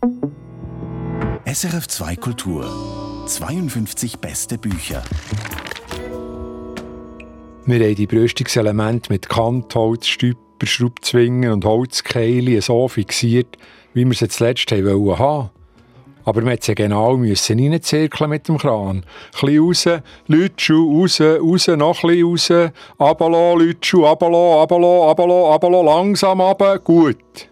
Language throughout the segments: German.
SRF 2 Kultur 52 beste Bücher. Wir haben die Brüstungselemente mit Kantholz, Stüpper, Schraubzwingen und Holzkeile so fixiert, wie wir sie zuletzt haben wollen Aber wir mussten genau müssen reinzirkeln mit dem Kran. Ein bisschen raus, Lütschu, raus, raus, noch ein bisschen raus, abalo, Lütschu, abalo, abalo, abalo, abalo, langsam runter, gut.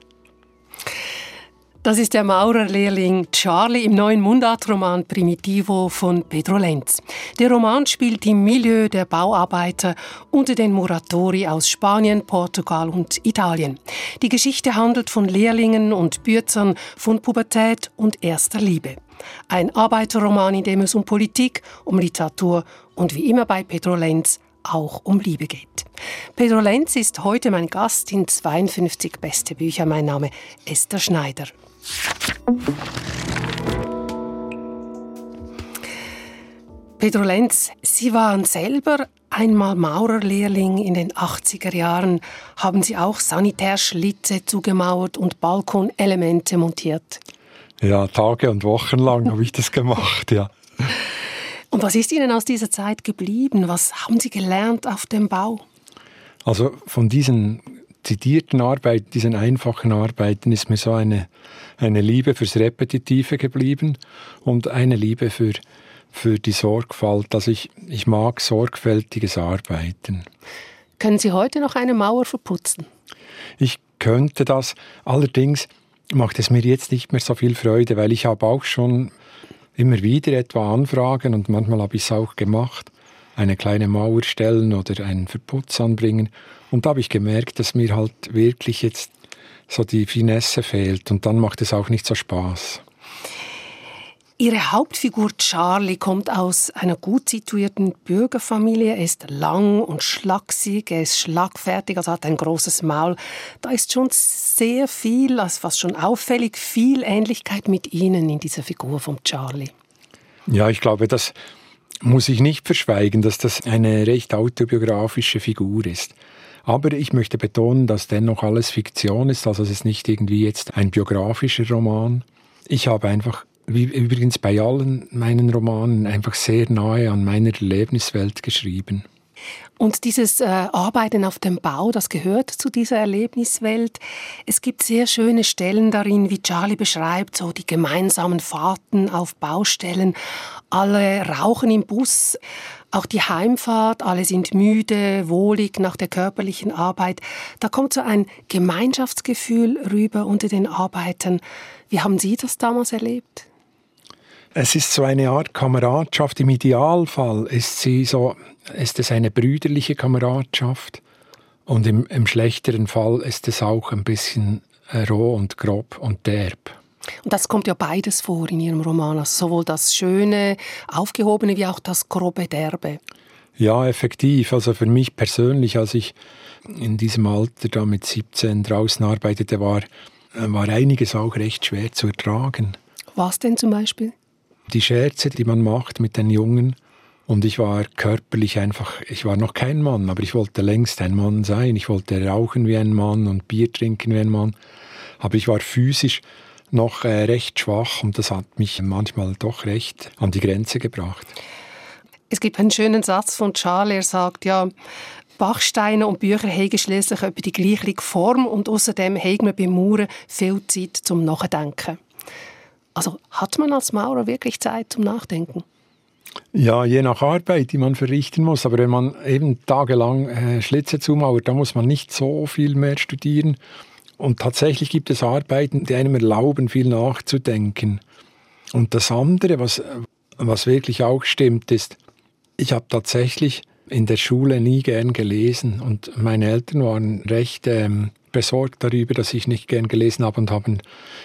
Das ist der Maurerlehrling Charlie im neuen Mundartroman Primitivo von Pedro Lenz. Der Roman spielt im Milieu der Bauarbeiter unter den Muratori aus Spanien, Portugal und Italien. Die Geschichte handelt von Lehrlingen und Bürzern, von Pubertät und erster Liebe. Ein Arbeiterroman, in dem es um Politik, um Literatur und wie immer bei Pedro Lenz auch um Liebe geht. Pedro Lenz ist heute mein Gast in 52 beste Bücher. Mein Name Esther Schneider. Pedro Lenz, Sie waren selber einmal Maurerlehrling in den 80er Jahren. Haben Sie auch Sanitärschlitze zugemauert und Balkonelemente montiert? Ja, Tage und Wochen lang habe ich das gemacht, ja. Und was ist Ihnen aus dieser Zeit geblieben? Was haben Sie gelernt auf dem Bau? Also von diesen zitierten Arbeiten, diesen einfachen Arbeiten, ist mir so eine, eine Liebe fürs Repetitive geblieben und eine Liebe für, für die Sorgfalt. Also ich, ich mag sorgfältiges Arbeiten. Können Sie heute noch eine Mauer verputzen? Ich könnte das, allerdings macht es mir jetzt nicht mehr so viel Freude, weil ich habe auch schon immer wieder etwa Anfragen und manchmal habe ich es auch gemacht eine kleine Mauer stellen oder einen Verputz anbringen. Und da habe ich gemerkt, dass mir halt wirklich jetzt so die Finesse fehlt und dann macht es auch nicht so Spaß. Ihre Hauptfigur Charlie kommt aus einer gut situierten Bürgerfamilie. Er ist lang und schlaksig, er ist schlagfertig, also hat ein großes Maul. Da ist schon sehr viel, also fast schon auffällig, viel Ähnlichkeit mit Ihnen in dieser Figur von Charlie. Ja, ich glaube, dass muss ich nicht verschweigen, dass das eine recht autobiografische Figur ist. Aber ich möchte betonen, dass dennoch alles Fiktion ist, also es ist nicht irgendwie jetzt ein biografischer Roman. Ich habe einfach, wie übrigens bei allen meinen Romanen, einfach sehr nahe an meiner Erlebniswelt geschrieben. Und dieses äh, Arbeiten auf dem Bau, das gehört zu dieser Erlebniswelt. Es gibt sehr schöne Stellen darin, wie Charlie beschreibt, so die gemeinsamen Fahrten auf Baustellen. Alle rauchen im Bus, auch die Heimfahrt, alle sind müde, wohlig nach der körperlichen Arbeit. Da kommt so ein Gemeinschaftsgefühl rüber unter den Arbeitern. Wie haben Sie das damals erlebt? Es ist so eine Art Kameradschaft. Im Idealfall ist sie so, ist es eine brüderliche Kameradschaft. Und im, im schlechteren Fall ist es auch ein bisschen äh, roh und grob und derb. Und das kommt ja beides vor in Ihrem Roman, also sowohl das Schöne, Aufgehobene wie auch das grobe Derbe. Ja, effektiv. Also für mich persönlich, als ich in diesem Alter da mit 17 draußen arbeitete, war, äh, war einiges auch recht schwer zu ertragen. Was denn zum Beispiel? Die Scherze, die man macht mit den Jungen. Und ich war körperlich einfach, ich war noch kein Mann, aber ich wollte längst ein Mann sein. Ich wollte rauchen wie ein Mann und Bier trinken wie ein Mann. Aber ich war physisch noch äh, recht schwach und das hat mich manchmal doch recht an die Grenze gebracht. Es gibt einen schönen Satz von Charles, er sagt ja, Bachsteine und Bücher haben schließlich über die gleiche Form und außerdem haben wir beim Mauern viel Zeit zum Nachdenken. Also hat man als Maurer wirklich Zeit zum Nachdenken? Ja, je nach Arbeit, die man verrichten muss. Aber wenn man eben tagelang äh, Schlitze zumauert, da muss man nicht so viel mehr studieren. Und tatsächlich gibt es Arbeiten, die einem erlauben, viel nachzudenken. Und das andere, was, was wirklich auch stimmt, ist, ich habe tatsächlich in der Schule nie gern gelesen. Und meine Eltern waren recht ähm, besorgt darüber, dass ich nicht gern gelesen habe und haben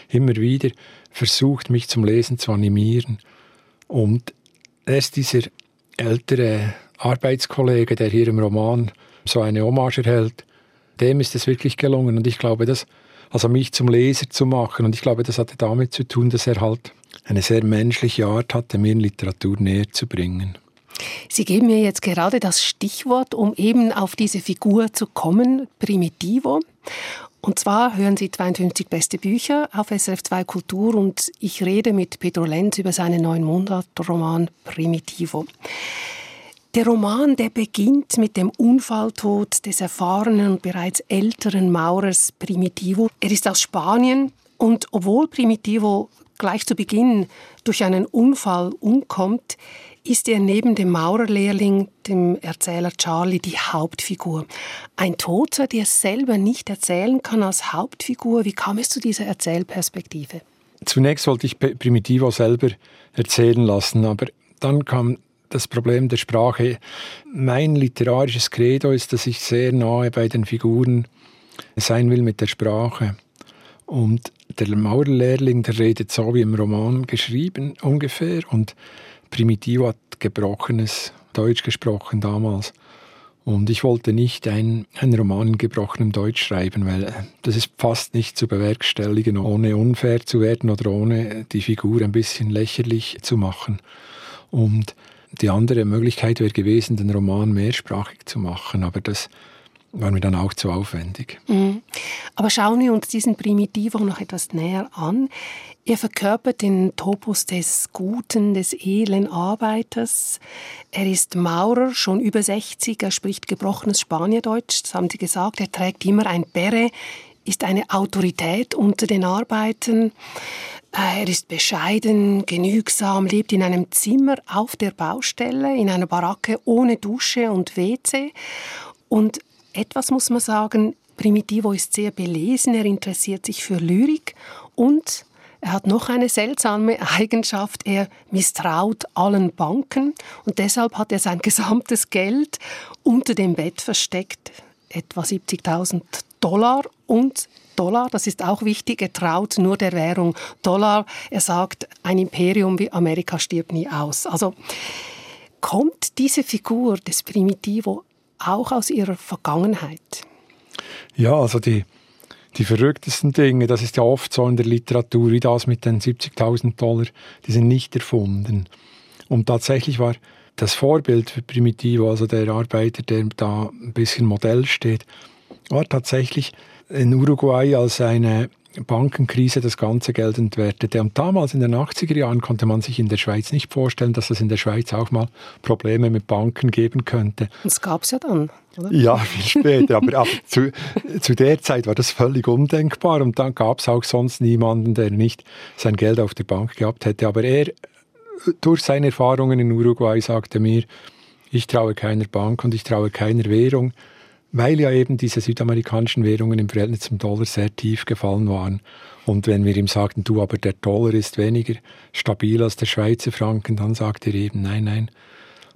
immer wieder versucht, mich zum Lesen zu animieren. Und erst dieser ältere Arbeitskollege, der hier im Roman so eine Hommage erhält, dem ist es wirklich gelungen. Und ich glaube, dass, also mich zum Leser zu machen, und ich glaube, das hatte damit zu tun, dass er halt eine sehr menschliche Art hatte, mir Literatur näher zu bringen. Sie geben mir jetzt gerade das Stichwort, um eben auf diese Figur zu kommen, Primitivo. Und zwar hören Sie 52 beste Bücher auf SRF 2 Kultur und ich rede mit Pedro Lenz über seinen neuen Mundart-Roman Primitivo. Der Roman, der beginnt mit dem Unfalltod des erfahrenen und bereits älteren Maurers Primitivo. Er ist aus Spanien und obwohl Primitivo gleich zu Beginn durch einen Unfall umkommt, ist er neben dem Maurerlehrling, dem Erzähler Charlie, die Hauptfigur. Ein Toter, der selber nicht erzählen kann als Hauptfigur. Wie kam es zu dieser Erzählperspektive? Zunächst wollte ich Primitivo selber erzählen lassen, aber dann kam das Problem der Sprache. Mein literarisches Credo ist, dass ich sehr nahe bei den Figuren sein will mit der Sprache. Und der Maurerlehrling, der redet so wie im Roman geschrieben ungefähr und Primitivo hat gebrochenes Deutsch gesprochen damals. Und ich wollte nicht einen Roman in gebrochenem Deutsch schreiben, weil äh, das ist fast nicht zu bewerkstelligen, ohne unfair zu werden oder ohne die Figur ein bisschen lächerlich zu machen. Und die andere Möglichkeit wäre gewesen, den Roman mehrsprachig zu machen, aber das war mir dann auch zu aufwendig. Mhm. Aber schauen wir uns diesen Primitivo noch etwas näher an. Er verkörpert den Topos des guten, des edlen Arbeiters. Er ist Maurer, schon über 60, er spricht gebrochenes Spaniendeutsch, das haben Sie gesagt. Er trägt immer ein Beret, ist eine Autorität unter den Arbeitern. Er ist bescheiden, genügsam, lebt in einem Zimmer auf der Baustelle, in einer Baracke ohne Dusche und WC. Und etwas muss man sagen, Primitivo ist sehr belesen, er interessiert sich für Lyrik und er hat noch eine seltsame Eigenschaft, er misstraut allen Banken und deshalb hat er sein gesamtes Geld unter dem Bett versteckt, etwa 70.000 Dollar und Dollar, das ist auch wichtig, er traut nur der Währung Dollar. Er sagt, ein Imperium wie Amerika stirbt nie aus. Also kommt diese Figur des Primitivo auch aus ihrer Vergangenheit? Ja, also die, die verrücktesten Dinge, das ist ja oft so in der Literatur, wie das mit den 70.000 Dollar, die sind nicht erfunden. Und tatsächlich war das Vorbild für Primitivo, also der Arbeiter, der da ein bisschen Modell steht, war tatsächlich in Uruguay als eine Bankenkrise das ganze Geld entwertete. Und damals in den 80er Jahren konnte man sich in der Schweiz nicht vorstellen, dass es in der Schweiz auch mal Probleme mit Banken geben könnte. Das gab es ja dann, oder? Ja, viel später. aber, aber zu, zu, der Zeit war das völlig undenkbar. Und dann gab es auch sonst niemanden, der nicht sein Geld auf der Bank gehabt hätte. Aber er, durch seine Erfahrungen in Uruguay, sagte mir, ich traue keiner Bank und ich traue keiner Währung weil ja eben diese südamerikanischen Währungen im Verhältnis zum Dollar sehr tief gefallen waren. Und wenn wir ihm sagten, du, aber der Dollar ist weniger stabil als der Schweizer Franken, dann sagt er eben, nein, nein,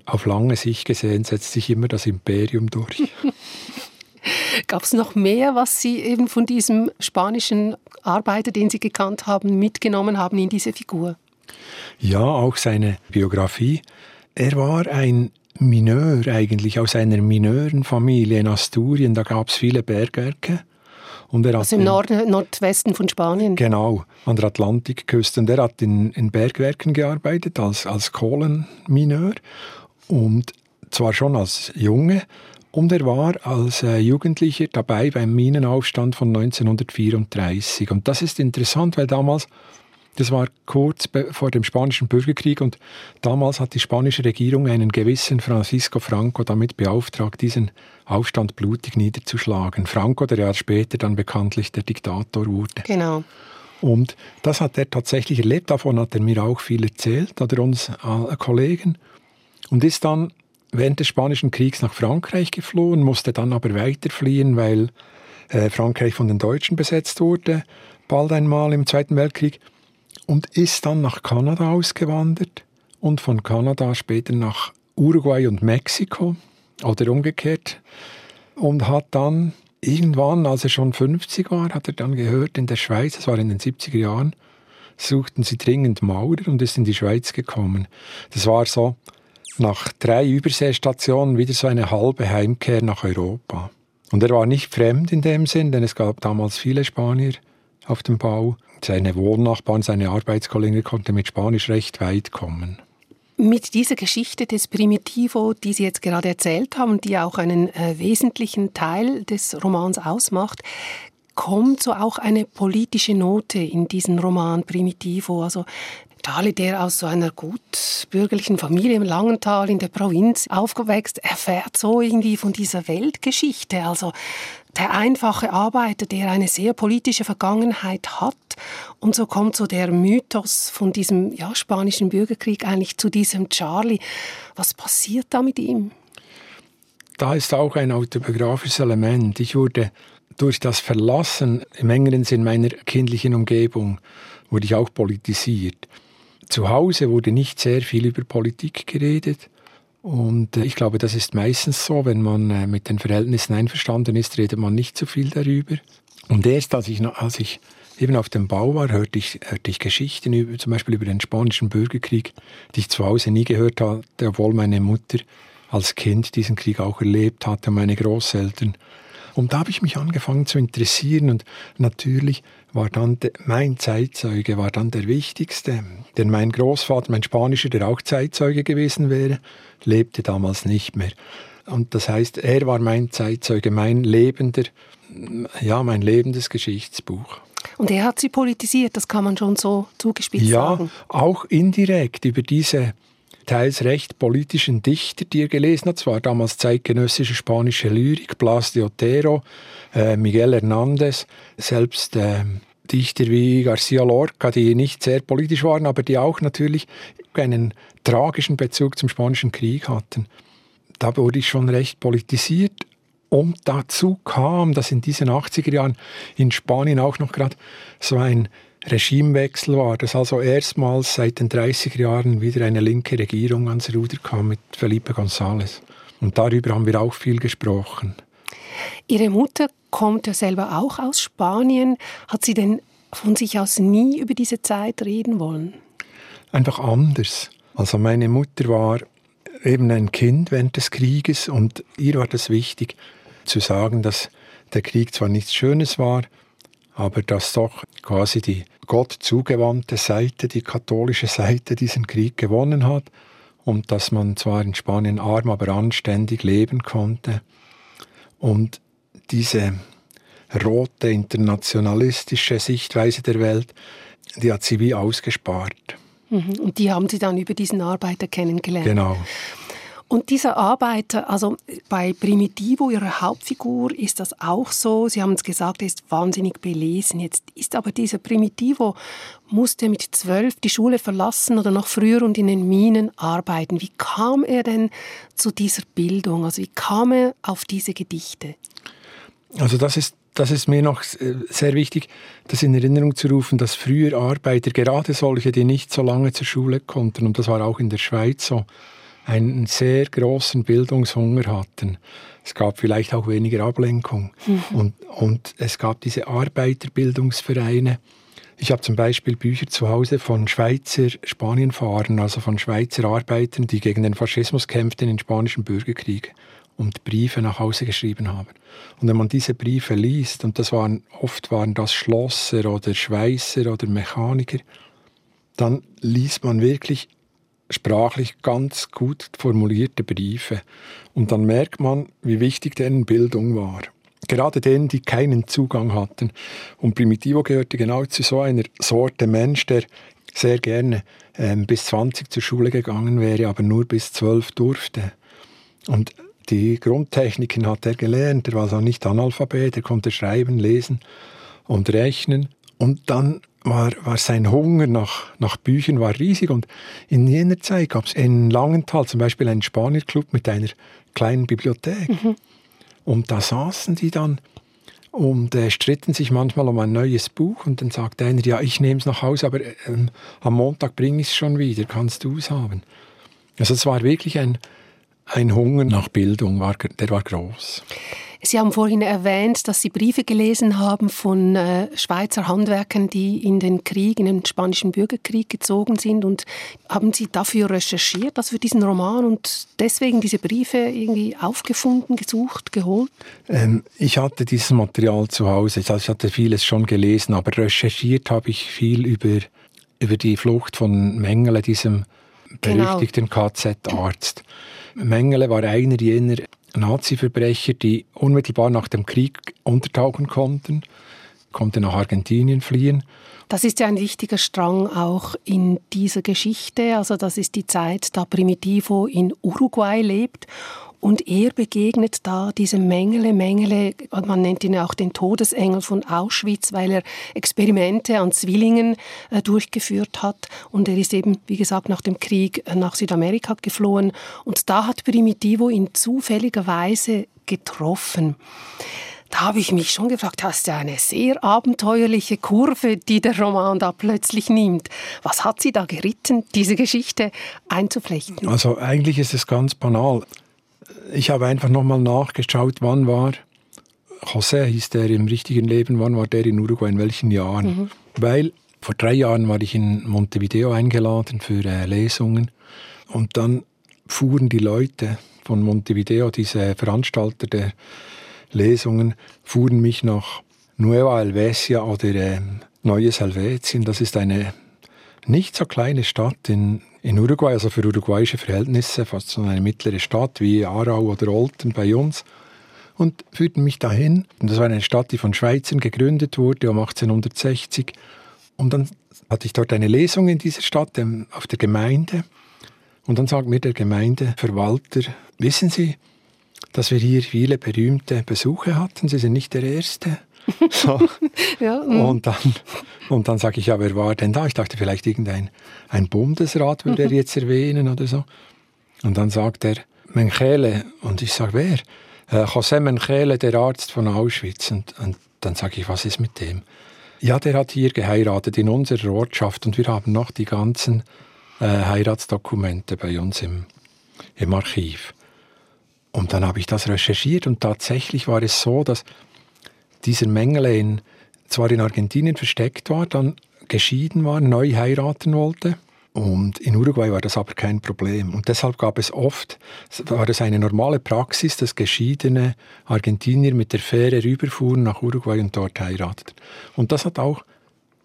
auf lange Sicht gesehen setzt sich immer das Imperium durch. Gab es noch mehr, was Sie eben von diesem spanischen Arbeiter, den Sie gekannt haben, mitgenommen haben in diese Figur? Ja, auch seine Biografie. Er war ein Mineur eigentlich, aus einer Mineurenfamilie in Asturien. Da gab es viele Bergwerke. Und er also im Nord Nordwesten von Spanien? Genau, an der Atlantikküste. Und er hat in, in Bergwerken gearbeitet, als, als Kohlenmineur. Und zwar schon als Junge. Und er war als äh, Jugendlicher dabei beim Minenaufstand von 1934. Und das ist interessant, weil damals das war kurz vor dem spanischen Bürgerkrieg und damals hat die spanische Regierung einen gewissen Francisco Franco damit beauftragt, diesen Aufstand blutig niederzuschlagen. Franco, der Jahr später dann bekanntlich der Diktator wurde. Genau. Und das hat er tatsächlich erlebt. Davon hat er mir auch viel erzählt, oder uns äh, Kollegen. Und ist dann während des Spanischen Kriegs nach Frankreich geflohen, musste dann aber weiterfliehen, weil äh, Frankreich von den Deutschen besetzt wurde, bald einmal im Zweiten Weltkrieg und ist dann nach Kanada ausgewandert und von Kanada später nach Uruguay und Mexiko oder umgekehrt und hat dann irgendwann, als er schon 50 war, hat er dann gehört, in der Schweiz, das war in den 70er Jahren, suchten sie dringend Maurer und ist in die Schweiz gekommen. Das war so nach drei Überseestationen wieder so eine halbe Heimkehr nach Europa. Und er war nicht fremd in dem Sinn, denn es gab damals viele Spanier auf dem Bau. Seine Wohnnachbarn, seine Arbeitskollegen konnten mit Spanisch recht weit kommen. Mit dieser Geschichte des Primitivo, die Sie jetzt gerade erzählt haben, die auch einen äh, wesentlichen Teil des Romans ausmacht, kommt so auch eine politische Note in diesen Roman Primitivo. Also Charlie, der aus so einer gut bürgerlichen Familie im Langental in der Provinz aufgewächst, erfährt so irgendwie von dieser Weltgeschichte. Also der einfache Arbeiter, der eine sehr politische Vergangenheit hat. Und so kommt so der Mythos von diesem ja, spanischen Bürgerkrieg eigentlich zu diesem Charlie. Was passiert da mit ihm? Da ist auch ein autobiografisches Element. Ich wurde durch das Verlassen im engeren Sinn meiner kindlichen Umgebung, wurde ich auch politisiert. Zu Hause wurde nicht sehr viel über Politik geredet. Und äh, ich glaube, das ist meistens so, wenn man äh, mit den Verhältnissen einverstanden ist, redet man nicht so viel darüber. Und erst als ich, als ich eben auf dem Bau war, hörte ich, hörte ich Geschichten über, zum Beispiel über den spanischen Bürgerkrieg, die ich zu Hause nie gehört hatte, obwohl meine Mutter als Kind diesen Krieg auch erlebt hatte meine Großeltern. Und da habe ich mich angefangen zu interessieren und natürlich war dann de, mein Zeitzeuge war dann der wichtigste, denn mein Großvater, mein Spanischer, der auch Zeitzeuge gewesen wäre, lebte damals nicht mehr. Und das heißt, er war mein Zeitzeuge, mein lebender, ja, mein lebendes Geschichtsbuch. Und er hat sie politisiert, das kann man schon so zugespitzt ja, sagen. Ja, auch indirekt über diese teils recht politischen Dichter, die er gelesen hat. Es war damals zeitgenössische spanische Lyrik, Blas de Otero, äh, Miguel Hernández, selbst äh, Dichter wie Garcia Lorca, die nicht sehr politisch waren, aber die auch natürlich einen tragischen Bezug zum Spanischen Krieg hatten. Da wurde ich schon recht politisiert. Und dazu kam, dass in diesen 80er Jahren in Spanien auch noch gerade so ein Regimewechsel war, dass also erstmals seit den 30er Jahren wieder eine linke Regierung ans Ruder kam mit Felipe González. Und darüber haben wir auch viel gesprochen. Ihre Mutter kommt ja selber auch aus Spanien. Hat sie denn von sich aus nie über diese Zeit reden wollen? Einfach anders. Also meine Mutter war eben ein Kind während des Krieges und ihr war das wichtig zu sagen, dass der Krieg zwar nichts Schönes war, aber dass doch quasi die Gott zugewandte Seite, die katholische Seite diesen Krieg gewonnen hat und dass man zwar in Spanien arm, aber anständig leben konnte. Und diese rote internationalistische Sichtweise der Welt, die hat sie wie ausgespart. Mhm. Und die haben Sie dann über diesen Arbeiter kennengelernt. Genau. Und dieser Arbeiter, also bei Primitivo, ihrer Hauptfigur, ist das auch so. Sie haben es gesagt, er ist wahnsinnig belesen. Jetzt ist aber dieser Primitivo, musste mit zwölf die Schule verlassen oder noch früher und in den Minen arbeiten. Wie kam er denn zu dieser Bildung? Also wie kam er auf diese Gedichte? Also das ist das ist mir noch sehr wichtig, das in Erinnerung zu rufen, dass früher Arbeiter, gerade solche, die nicht so lange zur Schule konnten, und das war auch in der Schweiz so, einen sehr großen Bildungshunger hatten. Es gab vielleicht auch weniger Ablenkung. Mhm. Und, und es gab diese Arbeiterbildungsvereine. Ich habe zum Beispiel Bücher zu Hause von Schweizer Spanienfahrern, also von Schweizer Arbeitern, die gegen den Faschismus kämpften im spanischen Bürgerkrieg und Briefe nach Hause geschrieben haben. Und wenn man diese Briefe liest, und das waren oft waren das Schlosser oder Schweißer oder Mechaniker, dann liest man wirklich sprachlich ganz gut formulierte Briefe. Und dann merkt man, wie wichtig deren Bildung war. Gerade denen, die keinen Zugang hatten. Und Primitivo gehörte genau zu so einer Sorte Mensch, der sehr gerne ähm, bis 20 zur Schule gegangen wäre, aber nur bis 12 durfte. Und die Grundtechniken hat er gelernt. Er war also nicht Analphabet, er konnte schreiben, lesen und rechnen. Und dann war, war sein Hunger nach, nach Büchern war riesig. Und in jener Zeit gab es in Langenthal zum Beispiel einen Spanierclub mit einer kleinen Bibliothek. Mhm. Und da saßen die dann und äh, stritten sich manchmal um ein neues Buch. Und dann sagte einer, ja, ich nehme es nach Hause, aber äh, am Montag bringe ich es schon wieder, kannst du es haben. Also es war wirklich ein, ein Hunger nach Bildung, war, der war groß. Sie haben vorhin erwähnt, dass Sie Briefe gelesen haben von äh, Schweizer Handwerkern, die in den Krieg, in den spanischen Bürgerkrieg gezogen sind. Und haben Sie dafür recherchiert, also für diesen Roman und deswegen diese Briefe irgendwie aufgefunden, gesucht, geholt? Ähm, ich hatte dieses Material zu Hause. Also ich hatte vieles schon gelesen, aber recherchiert habe ich viel über, über die Flucht von Mengele, diesem berüchtigten genau. KZ-Arzt. Mengele war einer jener Nazi-Verbrecher, die unmittelbar nach dem Krieg untertauchen konnten, konnte nach Argentinien fliehen. Das ist ja ein wichtiger Strang auch in dieser Geschichte. Also das ist die Zeit, da Primitivo in Uruguay lebt und er begegnet da diesem Mengele, Mengele, man nennt ihn auch den Todesengel von Auschwitz, weil er Experimente an Zwillingen äh, durchgeführt hat. Und er ist eben, wie gesagt, nach dem Krieg äh, nach Südamerika geflohen. Und da hat Primitivo ihn zufälligerweise getroffen. Da habe ich mich schon gefragt, hast du eine sehr abenteuerliche Kurve, die der Roman da plötzlich nimmt. Was hat sie da geritten, diese Geschichte einzuflechten? Also eigentlich ist es ganz banal ich habe einfach nochmal nachgeschaut, wann war José, hieß der im richtigen Leben, wann war der in Uruguay, in welchen Jahren. Mhm. Weil vor drei Jahren war ich in Montevideo eingeladen für äh, Lesungen und dann fuhren die Leute von Montevideo, diese Veranstalter der Lesungen, fuhren mich nach Nueva Helvecia oder äh, Neues Helvetien. Das ist eine nicht so kleine Stadt in in Uruguay, also für uruguayische Verhältnisse, fast so eine mittlere Stadt wie Aarau oder Olten bei uns. Und führten mich dahin. Und das war eine Stadt, die von Schweizern gegründet wurde um 1860. Und dann hatte ich dort eine Lesung in dieser Stadt auf der Gemeinde. Und dann sagt mir der Gemeindeverwalter, wissen Sie, dass wir hier viele berühmte Besuche hatten. Sie sind nicht der Erste. So. ja, mm. und dann, und dann sage ich, ja, wer war denn da? Ich dachte, vielleicht irgendein ein Bundesrat würde er mhm. jetzt erwähnen oder so. Und dann sagt er, Menchele. Und ich sage, wer? Äh, José Menchele, der Arzt von Auschwitz. Und, und dann sage ich, was ist mit dem? Ja, der hat hier geheiratet in unserer Ortschaft und wir haben noch die ganzen äh, Heiratsdokumente bei uns im, im Archiv. Und dann habe ich das recherchiert und tatsächlich war es so, dass dieser Mengele in, zwar in Argentinien versteckt war, dann geschieden war, neu heiraten wollte. Und in Uruguay war das aber kein Problem. Und deshalb gab es oft, war es eine normale Praxis, dass geschiedene Argentinier mit der Fähre rüberfuhren nach Uruguay und dort heirateten. Und das hat auch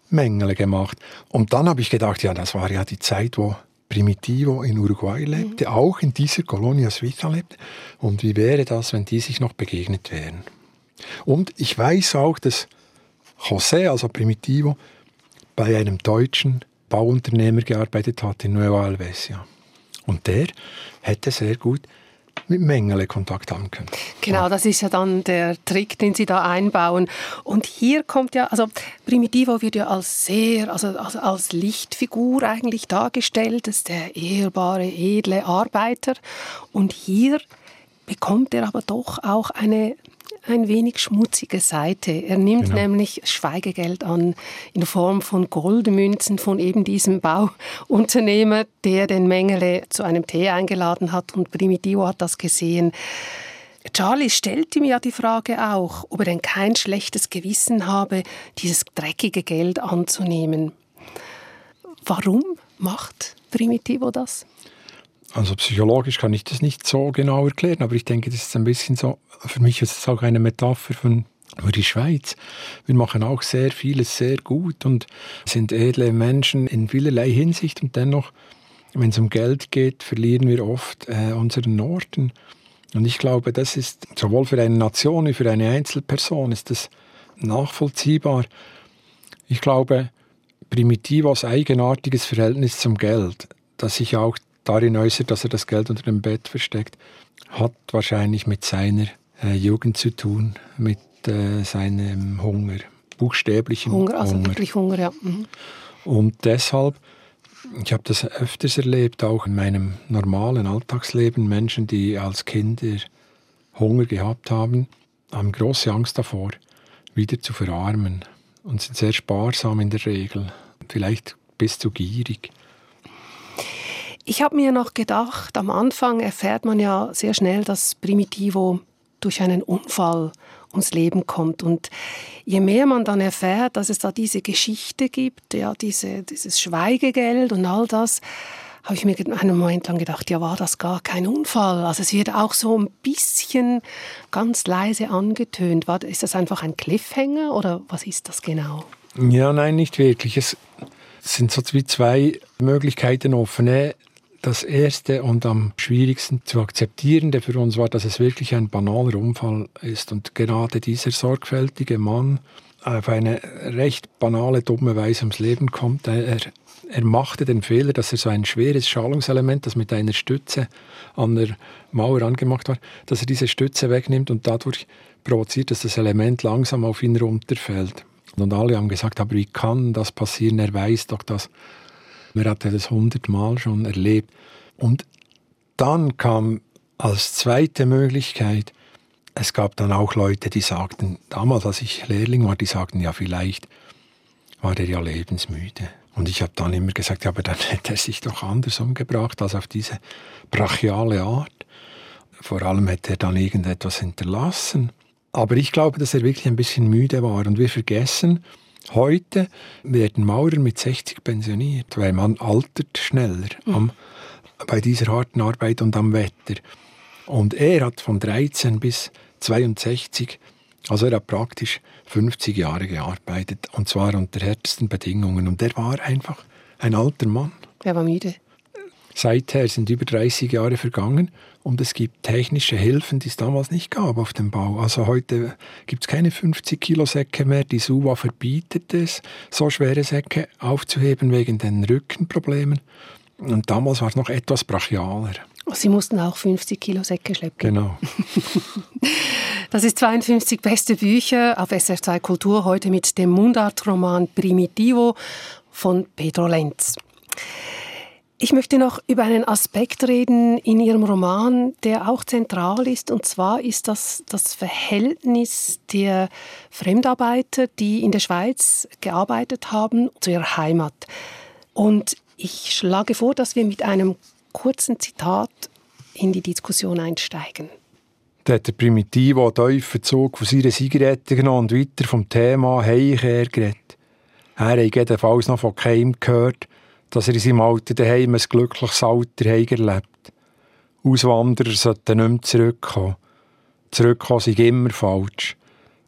Mengele gemacht. Und dann habe ich gedacht, ja, das war ja die Zeit, wo Primitivo in Uruguay lebte, mhm. auch in dieser Colonia Suiza lebte. Und wie wäre das, wenn die sich noch begegnet wären? Und ich weiß auch, dass José, also Primitivo, bei einem deutschen Bauunternehmer gearbeitet hat in Nueva Alvesia. Und der hätte sehr gut mit Mengele Kontakt haben können. Genau, das ist ja dann der Trick, den Sie da einbauen. Und hier kommt ja, also Primitivo wird ja als sehr, also, also als Lichtfigur eigentlich dargestellt, das ist der ehrbare, edle Arbeiter. Und hier bekommt er aber doch auch eine ein wenig schmutzige Seite. Er nimmt genau. nämlich Schweigegeld an in Form von Goldmünzen von eben diesem Bauunternehmer, der den Mengele zu einem Tee eingeladen hat und Primitivo hat das gesehen. Charlie stellt ihm ja die Frage auch, ob er denn kein schlechtes Gewissen habe, dieses dreckige Geld anzunehmen. Warum macht Primitivo das? Also psychologisch kann ich das nicht so genau erklären, aber ich denke, das ist ein bisschen so, für mich ist es auch eine Metapher von für die Schweiz. Wir machen auch sehr vieles sehr gut und sind edle Menschen in vielerlei Hinsicht und dennoch, wenn es um Geld geht, verlieren wir oft äh, unseren Norden. Und ich glaube, das ist sowohl für eine Nation wie für eine Einzelperson ist das nachvollziehbar. Ich glaube, Primitivos eigenartiges Verhältnis zum Geld, das sich auch darin äußert, dass er das Geld unter dem Bett versteckt, hat wahrscheinlich mit seiner äh, Jugend zu tun, mit äh, seinem Hunger, buchstäblichen Hunger. Also Hunger. wirklich Hunger, ja. Mhm. Und deshalb, ich habe das öfters erlebt, auch in meinem normalen Alltagsleben, Menschen, die als Kinder Hunger gehabt haben, haben große Angst davor, wieder zu verarmen und sind sehr sparsam in der Regel, vielleicht bis zu gierig. Ich habe mir noch gedacht, am Anfang erfährt man ja sehr schnell, dass Primitivo durch einen Unfall ums Leben kommt. Und je mehr man dann erfährt, dass es da diese Geschichte gibt, ja, diese, dieses Schweigegeld und all das, habe ich mir einen Moment lang gedacht, ja, war das gar kein Unfall? Also es wird auch so ein bisschen ganz leise angetönt. Ist das einfach ein Cliffhanger oder was ist das genau? Ja, nein, nicht wirklich. Es sind so wie zwei Möglichkeiten offen das erste und am schwierigsten zu akzeptierende für uns war, dass es wirklich ein banaler Unfall ist. Und gerade dieser sorgfältige Mann auf eine recht banale, dumme Weise ums Leben kommt. Er, er machte den Fehler, dass er so ein schweres Schalungselement, das mit einer Stütze an der Mauer angemacht war, dass er diese Stütze wegnimmt und dadurch provoziert, dass das Element langsam auf ihn runterfällt. Und alle haben gesagt, aber wie kann das passieren? Er weiß doch das. Er hatte das hundertmal schon erlebt. Und dann kam als zweite Möglichkeit, es gab dann auch Leute, die sagten, damals als ich Lehrling war, die sagten, ja vielleicht war er ja lebensmüde. Und ich habe dann immer gesagt, ja, aber dann hätte er sich doch anders umgebracht als auf diese brachiale Art. Vor allem hätte er dann irgendetwas hinterlassen. Aber ich glaube, dass er wirklich ein bisschen müde war. Und wir vergessen, heute werden Maurer mit 60 pensioniert, weil man altert schneller mhm. am, bei dieser harten Arbeit und am Wetter. Und er hat von 13 bis 62, also er hat praktisch 50 Jahre gearbeitet und zwar unter härtesten Bedingungen. Und er war einfach ein alter Mann. Er war müde. Seither sind über 30 Jahre vergangen und es gibt technische Hilfen, die es damals nicht gab auf dem Bau. Also heute gibt es keine 50 Kilo Säcke mehr. Die SUVA verbietet es, so schwere Säcke aufzuheben wegen den Rückenproblemen. Und damals war es noch etwas brachialer. Sie mussten auch 50 Kilo Säcke schleppen. Genau. Das ist 52 beste Bücher auf SR2 Kultur heute mit dem Mundartroman Primitivo von Pedro Lenz. Ich möchte noch über einen Aspekt reden in Ihrem Roman, der auch zentral ist, und zwar ist das das Verhältnis der Fremdarbeiter, die in der Schweiz gearbeitet haben, zu ihrer Heimat. Und ich schlage vor, dass wir mit einem kurzen Zitat in die Diskussion einsteigen. Da hat der Primitivo tiefen von seiner Zigarette genommen und weiter vom Thema Heimkehr geredet. Er hat jedenfalls noch von keinem gehört, dass er in seinem Alter daheim ein glückliches Alter erlebt. Auswanderer sollten nicht mehr zurückkommen. Zurückkommen sei immer falsch.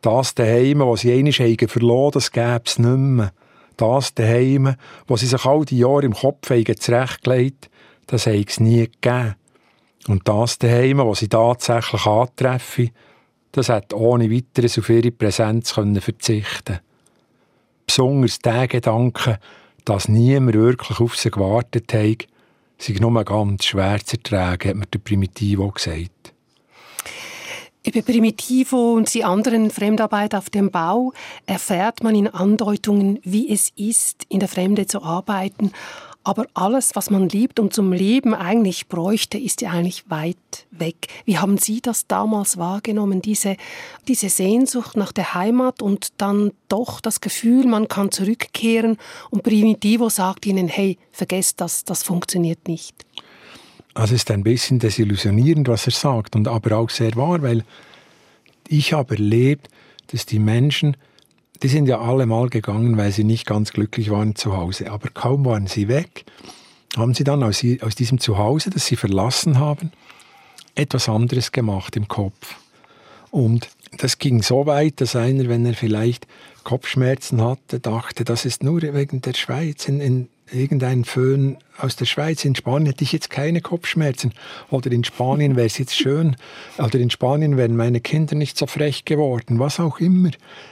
Das daheim, was sie einmal haben verloren, das gäbe es nicht mehr. Das daheim, was sie sich all die Jahre im Kopf haben zurechtgelegt, das habe es nie gegeben. Und das daheim, was sie tatsächlich antreffen, das hat ohne weiteres auf ihre Präsenz können verzichten Besonders der Gedanke, dass niemand wirklich auf sie gewartet hat, sei nur ganz schwer zu ertragen, hat mir der Primitivo gesagt. Über Primitivo und die anderen Fremdarbeit auf dem Bau. Erfährt man in Andeutungen, wie es ist, in der Fremde zu arbeiten aber alles, was man liebt und zum Leben eigentlich bräuchte, ist ja eigentlich weit weg. Wie haben Sie das damals wahrgenommen, diese, diese Sehnsucht nach der Heimat und dann doch das Gefühl, man kann zurückkehren und Primitivo sagt Ihnen, hey, vergesst das, das funktioniert nicht. Also es ist ein bisschen desillusionierend, was er sagt, und aber auch sehr wahr, weil ich habe erlebt, dass die Menschen die sind ja alle mal gegangen, weil sie nicht ganz glücklich waren zu Hause. Aber kaum waren sie weg, haben sie dann aus, aus diesem Zuhause, das sie verlassen haben, etwas anderes gemacht im Kopf. Und das ging so weit, dass einer, wenn er vielleicht Kopfschmerzen hatte, dachte, das ist nur wegen der Schweiz. In, in irgendein Föhn aus der Schweiz. In Spanien hätte ich jetzt keine Kopfschmerzen. Oder in Spanien wäre es jetzt schön. Oder in Spanien wären meine Kinder nicht so frech geworden. Was auch immer.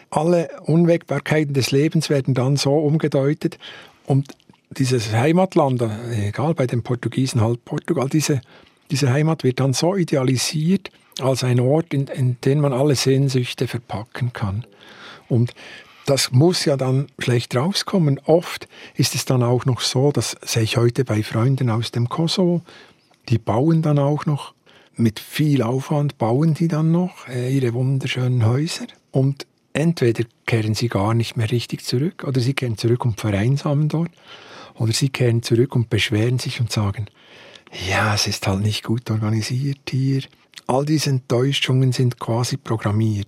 Alle Unwägbarkeiten des Lebens werden dann so umgedeutet. Und dieses Heimatland, egal bei den Portugiesen halt Portugal, diese, diese Heimat wird dann so idealisiert als ein Ort, in, in den man alle Sehnsüchte verpacken kann. Und das muss ja dann schlecht rauskommen. Oft ist es dann auch noch so, das sehe ich heute bei Freunden aus dem Kosovo, die bauen dann auch noch, mit viel Aufwand bauen die dann noch äh, ihre wunderschönen Häuser und entweder kehren sie gar nicht mehr richtig zurück oder sie kehren zurück und vereinsamen dort oder sie kehren zurück und beschweren sich und sagen, ja, es ist halt nicht gut organisiert hier, All diese Enttäuschungen sind quasi programmiert.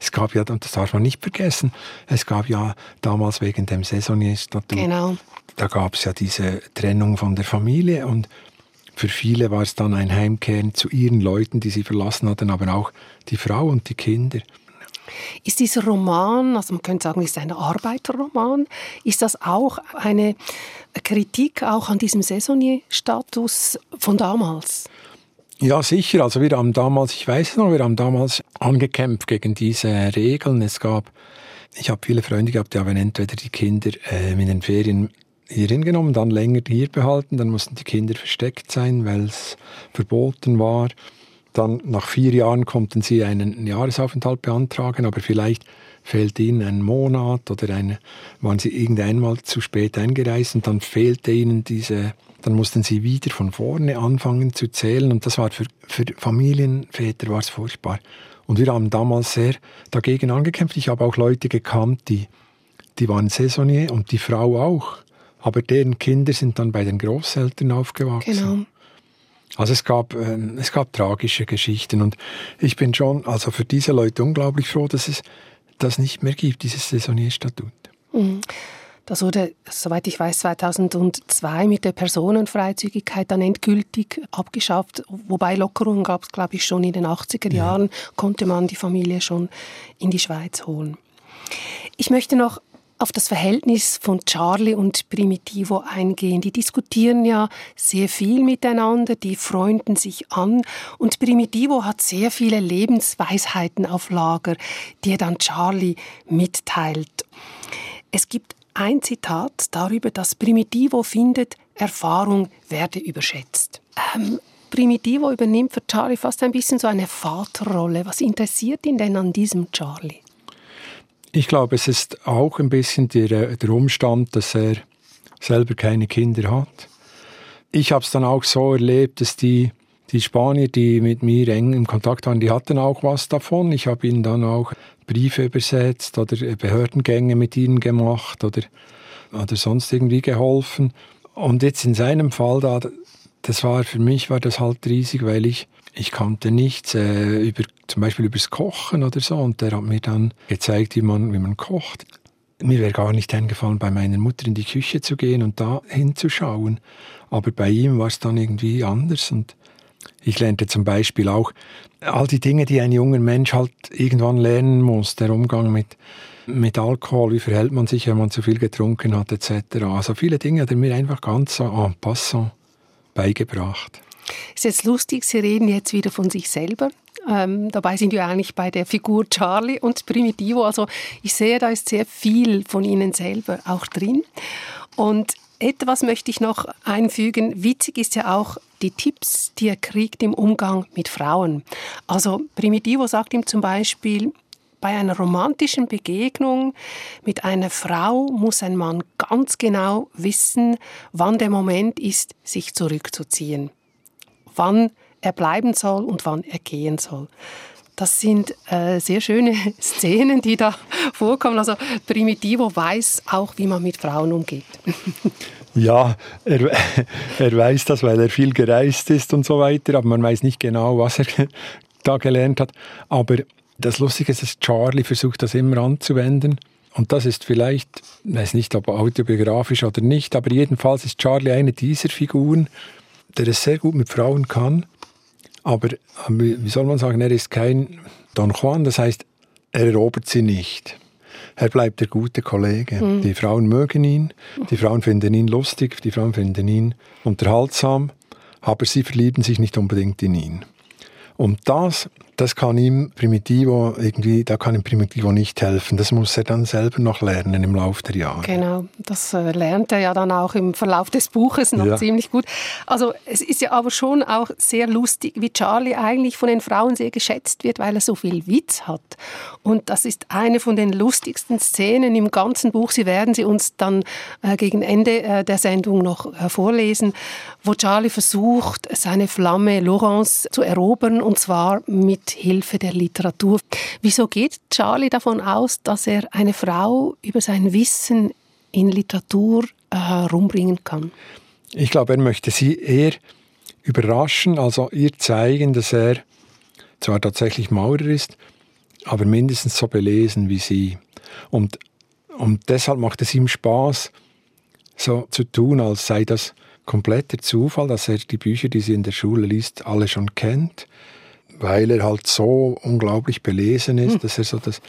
Es gab ja, und das darf man nicht vergessen, es gab ja damals wegen dem Saisonierstatut, genau. da gab es ja diese Trennung von der Familie und für viele war es dann ein Heimkehren zu ihren Leuten, die sie verlassen hatten, aber auch die Frau und die Kinder. Ist dieser Roman, also man könnte sagen, ist ein Arbeiterroman, ist das auch eine Kritik auch an diesem Saisonnier-Status von damals? Ja, sicher. Also wir haben damals, ich weiß noch, wir haben damals angekämpft gegen diese Regeln. Es gab, ich habe viele Freunde gehabt, die haben entweder die Kinder äh, in den Ferien hier hingenommen, dann länger hier behalten, dann mussten die Kinder versteckt sein, weil es verboten war. Dann nach vier Jahren konnten sie einen Jahresaufenthalt beantragen, aber vielleicht fehlt ihnen ein Monat oder eine, waren sie irgendeinmal zu spät eingereist und dann fehlte ihnen diese, dann mussten sie wieder von vorne anfangen zu zählen und das war für, für Familienväter war es furchtbar. Und wir haben damals sehr dagegen angekämpft. Ich habe auch Leute gekannt, die, die waren Saisonier und die Frau auch. Aber deren Kinder sind dann bei den Großeltern aufgewachsen. Genau. Also es gab, äh, es gab tragische Geschichten und ich bin schon also für diese Leute unglaublich froh, dass es das nicht mehr gibt, dieses Saisonierstatut. Mhm. Das wurde, soweit ich weiß, 2002 mit der Personenfreizügigkeit dann endgültig abgeschafft. Wobei Lockerungen gab es, glaube ich, schon in den 80er Jahren, ja. konnte man die Familie schon in die Schweiz holen. Ich möchte noch auf das Verhältnis von Charlie und Primitivo eingehen. Die diskutieren ja sehr viel miteinander, die freunden sich an und Primitivo hat sehr viele Lebensweisheiten auf Lager, die er dann Charlie mitteilt. Es gibt ein Zitat darüber, dass Primitivo findet, Erfahrung werde überschätzt. Ähm, Primitivo übernimmt für Charlie fast ein bisschen so eine Vaterrolle. Was interessiert ihn denn an diesem Charlie? Ich glaube, es ist auch ein bisschen der, der Umstand, dass er selber keine Kinder hat. Ich habe es dann auch so erlebt, dass die, die Spanier, die mit mir eng im Kontakt waren, die hatten auch was davon. Ich habe ihnen dann auch Briefe übersetzt oder Behördengänge mit ihnen gemacht oder, oder sonst irgendwie geholfen. Und jetzt in seinem Fall, da, das war für mich war das halt riesig, weil ich ich kannte nichts äh, über zum Beispiel übers Kochen oder so und der hat mir dann gezeigt, wie man wie man kocht. Mir wäre gar nicht eingefallen, bei meiner Mutter in die Küche zu gehen und da hinzuschauen. Aber bei ihm war es dann irgendwie anders und ich lernte zum Beispiel auch all die Dinge, die ein junger Mensch halt irgendwann lernen muss, der Umgang mit mit Alkohol, wie verhält man sich, wenn man zu viel getrunken hat, etc. Also viele Dinge hat er mir einfach ganz so en passant beigebracht. Ist jetzt lustig, Sie reden jetzt wieder von sich selber. Ähm, dabei sind wir eigentlich bei der Figur Charlie und Primitivo. Also ich sehe, da ist sehr viel von Ihnen selber auch drin. Und etwas möchte ich noch einfügen. Witzig ist ja auch die Tipps, die er kriegt im Umgang mit Frauen. Also Primitivo sagt ihm zum Beispiel, bei einer romantischen Begegnung mit einer Frau muss ein Mann ganz genau wissen, wann der Moment ist, sich zurückzuziehen wann er bleiben soll und wann er gehen soll. Das sind äh, sehr schöne Szenen, die da vorkommen. Also Primitivo weiß auch, wie man mit Frauen umgeht. Ja, er, er weiß das, weil er viel gereist ist und so weiter, aber man weiß nicht genau, was er da gelernt hat. Aber das Lustige ist, dass Charlie versucht, das immer anzuwenden. Und das ist vielleicht, ich weiß nicht, ob autobiografisch oder nicht, aber jedenfalls ist Charlie eine dieser Figuren, der es sehr gut mit Frauen kann, aber wie soll man sagen, er ist kein Don Juan, das heißt, er erobert sie nicht. Er bleibt der gute Kollege. Mhm. Die Frauen mögen ihn, die Frauen finden ihn lustig, die Frauen finden ihn unterhaltsam, aber sie verlieben sich nicht unbedingt in ihn. Und das das kann ihm Primitivo irgendwie, da kann ihm Primitivo nicht helfen. Das muss er dann selber noch lernen im Laufe der Jahre. Genau, das äh, lernt er ja dann auch im Verlauf des Buches noch ja. ziemlich gut. Also es ist ja aber schon auch sehr lustig, wie Charlie eigentlich von den Frauen sehr geschätzt wird, weil er so viel Witz hat. Und das ist eine von den lustigsten Szenen im ganzen Buch. Sie werden sie uns dann äh, gegen Ende äh, der Sendung noch äh, vorlesen, wo Charlie versucht, seine Flamme Laurence zu erobern und zwar mit Hilfe der Literatur. Wieso geht Charlie davon aus, dass er eine Frau über sein Wissen in Literatur herumbringen äh, kann? Ich glaube, er möchte sie eher überraschen, also ihr zeigen, dass er zwar tatsächlich Maurer ist, aber mindestens so belesen wie sie. Und, und deshalb macht es ihm Spaß, so zu tun, als sei das kompletter Zufall, dass er die Bücher, die sie in der Schule liest, alle schon kennt weil er halt so unglaublich belesen ist, mhm. dass er so das,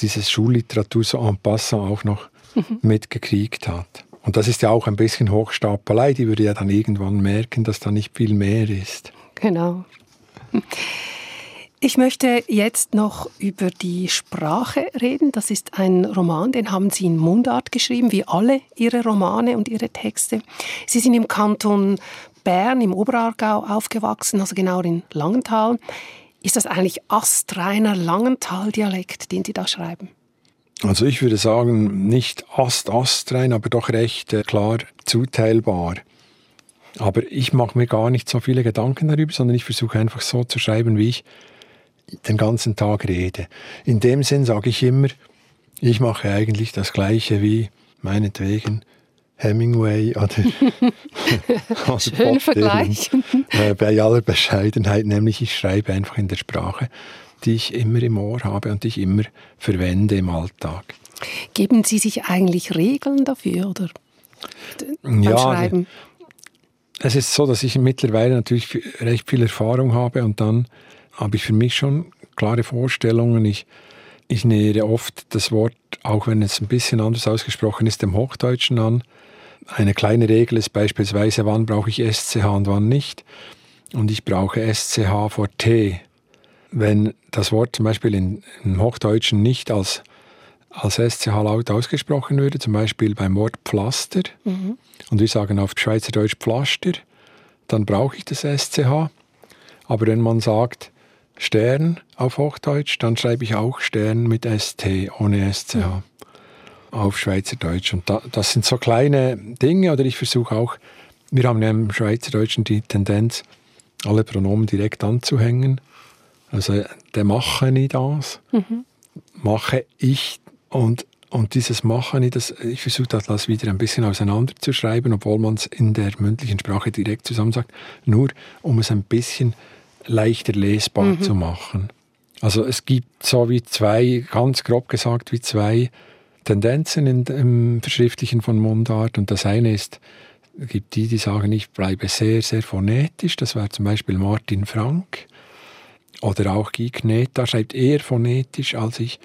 dieses Schulliteratur so en passant auch noch mhm. mitgekriegt hat. Und das ist ja auch ein bisschen Hochstapelei, die würde ja dann irgendwann merken, dass da nicht viel mehr ist. Genau. Ich möchte jetzt noch über die Sprache reden. Das ist ein Roman, den haben Sie in Mundart geschrieben, wie alle Ihre Romane und Ihre Texte. Sie sind im Kanton Bern, im Oberaargau aufgewachsen, also genau in Langenthal. Ist das eigentlich astreiner Langenthal-Dialekt, den Sie da schreiben? Also ich würde sagen, nicht ast-astrein, aber doch recht äh, klar zuteilbar. Aber ich mache mir gar nicht so viele Gedanken darüber, sondern ich versuche einfach so zu schreiben, wie ich den ganzen Tag rede. In dem Sinn sage ich immer, ich mache eigentlich das Gleiche wie meinetwegen Hemingway oder, oder Schön Vergleich. Äh, bei aller Bescheidenheit, nämlich ich schreibe einfach in der Sprache, die ich immer im Ohr habe und die ich immer verwende im Alltag. Geben Sie sich eigentlich Regeln dafür oder beim ja, Schreiben? Es ist so, dass ich mittlerweile natürlich recht viel Erfahrung habe und dann habe ich für mich schon klare Vorstellungen. Ich, ich nähere oft das Wort, auch wenn es ein bisschen anders ausgesprochen ist, dem Hochdeutschen an. Eine kleine Regel ist beispielsweise, wann brauche ich SCH und wann nicht. Und ich brauche SCH vor T. Wenn das Wort zum Beispiel in, im Hochdeutschen nicht als, als SCH laut ausgesprochen würde, zum Beispiel beim Wort Pflaster, mhm. und wir sagen auf Schweizerdeutsch Pflaster, dann brauche ich das SCH. Aber wenn man sagt, Stern auf Hochdeutsch, dann schreibe ich auch Stern mit ST, ohne SCH ja. auf Schweizerdeutsch. Und da, das sind so kleine Dinge, oder ich versuche auch, wir haben ja im Schweizerdeutschen die Tendenz, alle Pronomen direkt anzuhängen. Also der mache ich das, mhm. mache ich und und dieses Machen, ich versuche das wieder ein bisschen auseinanderzuschreiben, obwohl man es in der mündlichen Sprache direkt zusammen sagt, nur um es ein bisschen leichter lesbar mhm. zu machen. Also es gibt so wie zwei, ganz grob gesagt, wie zwei Tendenzen in, im Verschriftlichen von Mundart. Und das eine ist, es gibt die, die sagen, ich bleibe sehr, sehr phonetisch. Das wäre zum Beispiel Martin Frank. Oder auch Guy Kneta schreibt eher phonetisch als ich.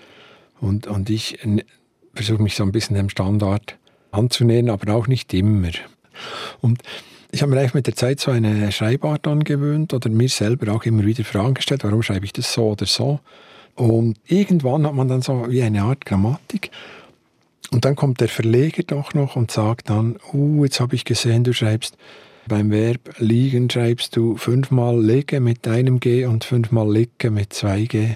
Und, und ich versuche mich so ein bisschen dem Standard anzunähern, aber auch nicht immer. Und ich habe mir mit der Zeit so eine Schreibart angewöhnt oder mir selber auch immer wieder Fragen gestellt, warum schreibe ich das so oder so. Und irgendwann hat man dann so wie eine Art Grammatik. Und dann kommt der Verleger doch noch und sagt dann, uh, jetzt habe ich gesehen, du schreibst beim Verb liegen, schreibst du fünfmal lege mit einem G und fünfmal licke mit zwei G.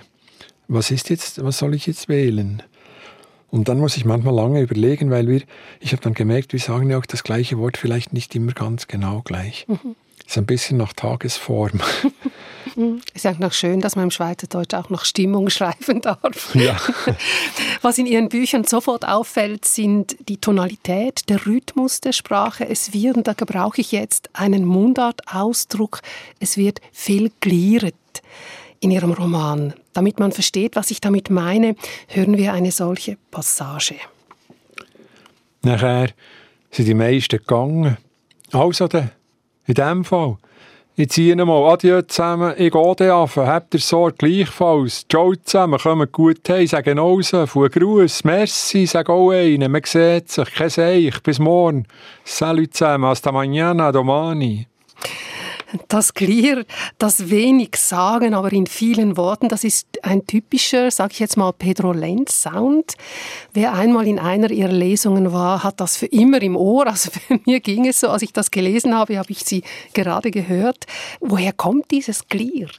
Was ist jetzt, was soll ich jetzt wählen? Und dann muss ich manchmal lange überlegen, weil wir, ich habe dann gemerkt, wir sagen ja auch das gleiche Wort vielleicht nicht immer ganz genau gleich. Mhm. Ist ein bisschen nach Tagesform. Ist eigentlich noch schön, dass man im Schweizerdeutsch auch noch Stimmung schreiben darf. Ja. Was in Ihren Büchern sofort auffällt, sind die Tonalität, der Rhythmus der Sprache. Es wird, und da gebrauche ich jetzt einen Mundartausdruck, es wird viel glieret in Ihrem Roman. Damit man versteht, was ich damit meine, hören wir eine solche Passage. Nachher sind die meisten gegangen. Also dann, in dem Fall. Ich ziehe mal Adieu zusammen, ich gehe dann auf, habt ihr Sorge gleichfalls. Ciao zusammen, kommt gut heim, sagen raus, von Gruß, merci, sag auch einen, man sieht sich, kein Seich, bis morgen. Salut zusammen, hasta mañana, domani das Clear, das wenig sagen, aber in vielen Worten, das ist ein typischer, sage ich jetzt mal, Pedro Lenz-Sound. Wer einmal in einer ihrer Lesungen war, hat das für immer im Ohr. Also für mir ging es so, als ich das gelesen habe, habe ich sie gerade gehört. Woher kommt dieses Clear?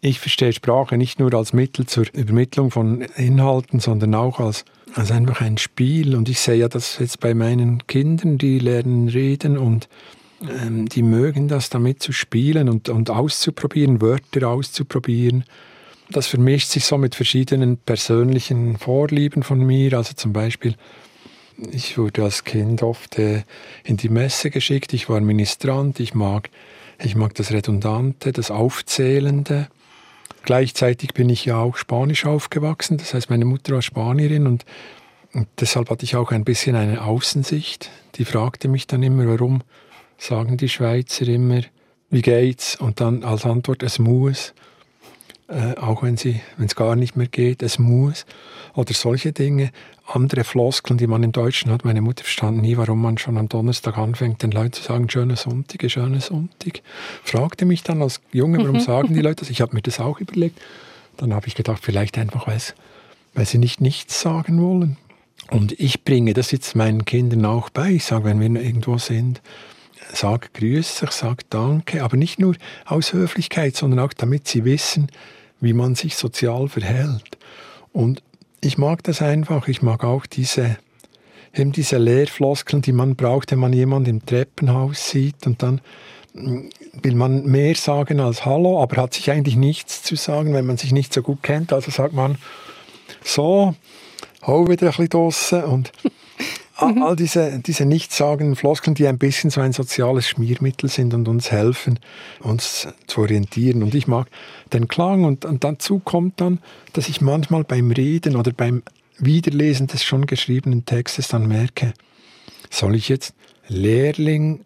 Ich verstehe Sprache nicht nur als Mittel zur Übermittlung von Inhalten, sondern auch als, als einfach ein Spiel. Und ich sehe ja das jetzt bei meinen Kindern, die lernen reden und ähm, die mögen das damit zu spielen und, und auszuprobieren, Wörter auszuprobieren. Das vermischt sich so mit verschiedenen persönlichen Vorlieben von mir. Also zum Beispiel, ich wurde als Kind oft äh, in die Messe geschickt. Ich war Ministrant. Ich mag, ich mag das Redundante, das Aufzählende. Gleichzeitig bin ich ja auch Spanisch aufgewachsen. Das heißt, meine Mutter war Spanierin und, und deshalb hatte ich auch ein bisschen eine Außensicht. Die fragte mich dann immer, warum sagen die Schweizer immer wie geht's? Und dann als Antwort, es muss. Äh, auch wenn es gar nicht mehr geht, es muss. Oder solche Dinge. Andere Floskeln, die man im Deutschen hat. Meine Mutter verstand nie, warum man schon am Donnerstag anfängt, den Leuten zu sagen, schöne Sonntag, schöne Sonntag. Fragte mich dann als Junge, warum sagen die Leute das? Ich habe mir das auch überlegt. Dann habe ich gedacht, vielleicht einfach, weil sie nicht nichts sagen wollen. Und ich bringe das jetzt meinen Kindern auch bei. Ich sage, wenn wir irgendwo sind, sag Grüße, sag Danke, aber nicht nur aus Höflichkeit, sondern auch damit sie wissen, wie man sich sozial verhält. Und ich mag das einfach, ich mag auch diese, eben diese Leerfloskeln, die man braucht, wenn man jemanden im Treppenhaus sieht und dann mm, will man mehr sagen als Hallo, aber hat sich eigentlich nichts zu sagen, wenn man sich nicht so gut kennt. Also sagt man so, hau wieder ein bisschen draussen und Mhm. All diese, diese nichtssagenden Floskeln, die ein bisschen so ein soziales Schmiermittel sind und uns helfen, uns zu orientieren. Und ich mag den Klang und, und dazu kommt dann, dass ich manchmal beim Reden oder beim Wiederlesen des schon geschriebenen Textes dann merke, soll ich jetzt Lehrling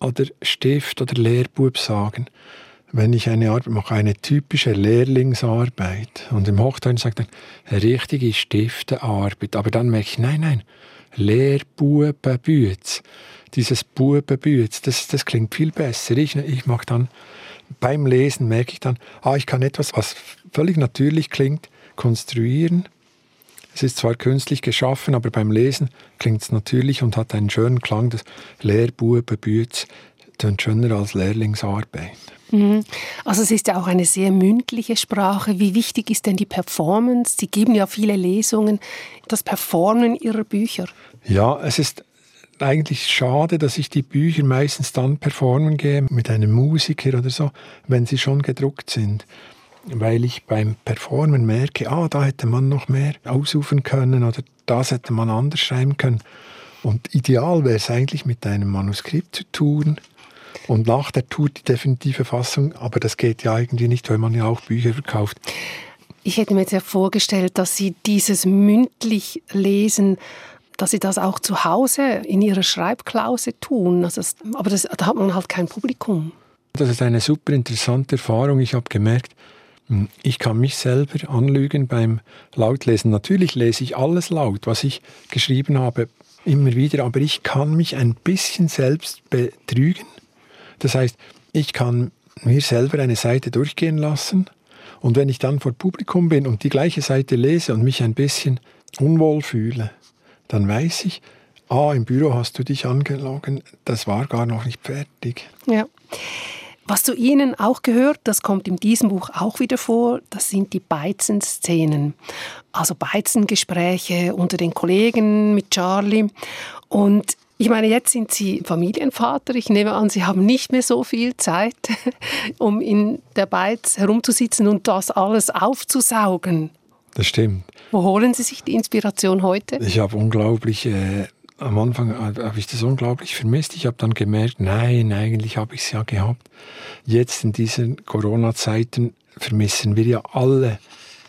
oder Stift oder Lehrbub sagen? wenn ich eine Arbeit mache, eine typische Lehrlingsarbeit. Und im Hochdeutsch sagt er, richtige Stiftearbeit. Aber dann merke ich, nein, nein, Lehrbubenbüz. Dieses Bubenbüz, das, das klingt viel besser. Ich, ich mag dann beim Lesen merke ich dann, ah, ich kann etwas, was völlig natürlich klingt, konstruieren. Es ist zwar künstlich geschaffen, aber beim Lesen klingt es natürlich und hat einen schönen Klang. Das Lehrbubenbüz tönt schöner als Lehrlingsarbeit. Mhm. Also es ist ja auch eine sehr mündliche Sprache. Wie wichtig ist denn die Performance? Sie geben ja viele Lesungen, das Performen Ihrer Bücher. Ja, es ist eigentlich schade, dass ich die Bücher meistens dann performen gehe mit einem Musiker oder so, wenn sie schon gedruckt sind. Weil ich beim Performen merke, ah, da hätte man noch mehr ausrufen können oder das hätte man anders schreiben können. Und ideal wäre es eigentlich mit einem Manuskript zu tun, und nach der Tour die definitive Fassung, aber das geht ja irgendwie nicht, weil man ja auch Bücher verkauft. Ich hätte mir jetzt ja vorgestellt, dass Sie dieses mündlich lesen, dass Sie das auch zu Hause in Ihrer Schreibklause tun. Also das, aber das, da hat man halt kein Publikum. Das ist eine super interessante Erfahrung. Ich habe gemerkt, hm, ich kann mich selber anlügen beim Lautlesen. Natürlich lese ich alles laut, was ich geschrieben habe, immer wieder, aber ich kann mich ein bisschen selbst betrügen das heißt, ich kann mir selber eine Seite durchgehen lassen und wenn ich dann vor Publikum bin und die gleiche Seite lese und mich ein bisschen unwohl fühle, dann weiß ich, ah, im Büro hast du dich angelogen, das war gar noch nicht fertig. Ja. Was zu Ihnen auch gehört, das kommt in diesem Buch auch wieder vor, das sind die Beizenszenen. Also Beizengespräche unter den Kollegen mit Charlie. Und ich meine, jetzt sind Sie Familienvater. Ich nehme an, Sie haben nicht mehr so viel Zeit, um in der Beiz herumzusitzen und das alles aufzusaugen. Das stimmt. Wo holen Sie sich die Inspiration heute? Ich habe unglaublich, äh, am Anfang habe ich das unglaublich vermisst. Ich habe dann gemerkt, nein, eigentlich habe ich es ja gehabt. Jetzt in diesen Corona-Zeiten vermissen wir ja alle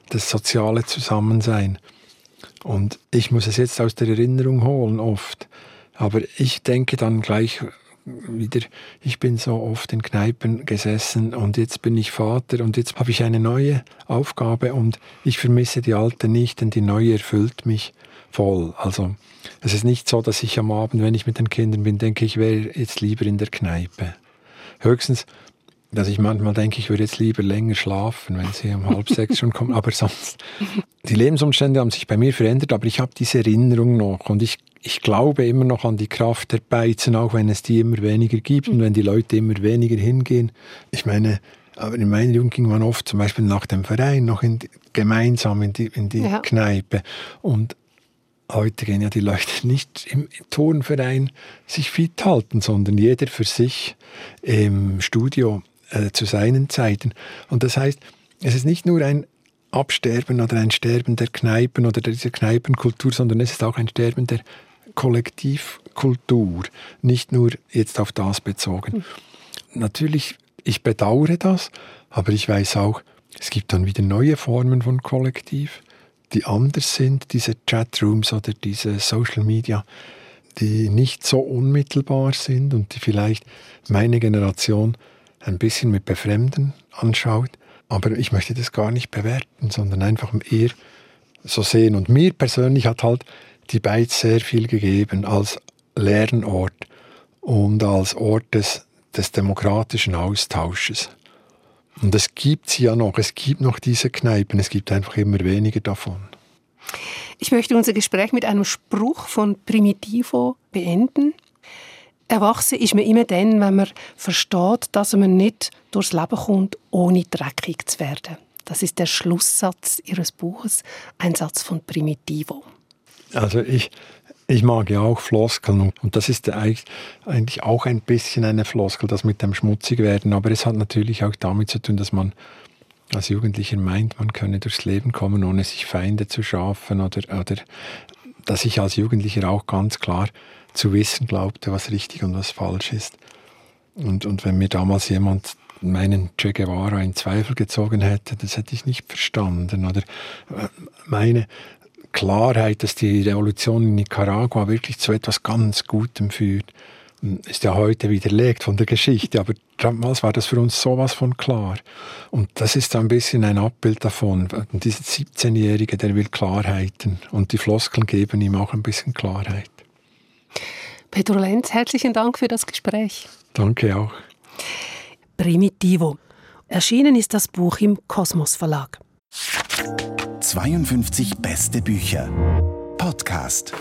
das soziale Zusammensein. Und ich muss es jetzt aus der Erinnerung holen, oft. Aber ich denke dann gleich wieder, ich bin so oft in Kneipen gesessen und jetzt bin ich Vater und jetzt habe ich eine neue Aufgabe und ich vermisse die alte nicht, denn die neue erfüllt mich voll. Also es ist nicht so, dass ich am Abend, wenn ich mit den Kindern bin, denke, ich wäre jetzt lieber in der Kneipe. Höchstens, dass ich manchmal denke, ich würde jetzt lieber länger schlafen, wenn sie um halb sechs schon kommen. Aber sonst, die Lebensumstände haben sich bei mir verändert, aber ich habe diese Erinnerung noch und ich ich glaube immer noch an die Kraft der Beizen, auch wenn es die immer weniger gibt und wenn die Leute immer weniger hingehen. Ich meine, aber in meiner Jugend ging man oft zum Beispiel nach dem Verein noch in gemeinsam in die, in die ja. Kneipe. Und heute gehen ja die Leute nicht im Turnverein sich fit halten, sondern jeder für sich im Studio äh, zu seinen Zeiten. Und das heißt, es ist nicht nur ein Absterben oder ein Sterben der Kneipen oder dieser Kneipenkultur, sondern es ist auch ein Sterben der Kollektivkultur, nicht nur jetzt auf das bezogen. Mhm. Natürlich, ich bedauere das, aber ich weiß auch, es gibt dann wieder neue Formen von Kollektiv, die anders sind, diese Chatrooms oder diese Social Media, die nicht so unmittelbar sind und die vielleicht meine Generation ein bisschen mit Befremden anschaut. Aber ich möchte das gar nicht bewerten, sondern einfach eher so sehen. Und mir persönlich hat halt Beiz sehr viel gegeben als Lernort und als Ort des, des demokratischen Austausches. Und es gibt sie ja noch, es gibt noch diese Kneipen, es gibt einfach immer weniger davon. Ich möchte unser Gespräch mit einem Spruch von Primitivo beenden. Erwachsen ist man immer dann, wenn man versteht, dass man nicht durchs Leben kommt, ohne dreckig zu werden. Das ist der Schlusssatz Ihres Buches, ein Satz von Primitivo. Also ich, ich mag ja auch Floskeln und das ist eigentlich auch ein bisschen eine Floskel, das mit dem Schmutzigwerden, aber es hat natürlich auch damit zu tun, dass man als Jugendlicher meint, man könne durchs Leben kommen, ohne sich Feinde zu schaffen oder, oder dass ich als Jugendlicher auch ganz klar zu wissen glaubte, was richtig und was falsch ist. Und, und wenn mir damals jemand meinen Che Guevara in Zweifel gezogen hätte, das hätte ich nicht verstanden. Oder äh, meine Klarheit, dass die Revolution in Nicaragua wirklich zu etwas ganz Gutem führt, ist ja heute widerlegt von der Geschichte, aber damals war das für uns sowas von klar. Und das ist ein bisschen ein Abbild davon. Und dieser 17-Jährige, der will Klarheiten und die Floskeln geben ihm auch ein bisschen Klarheit. Pedro Lenz, herzlichen Dank für das Gespräch. Danke auch. Primitivo. Erschienen ist das Buch im Kosmos Verlag. 52 beste Bücher. Podcast.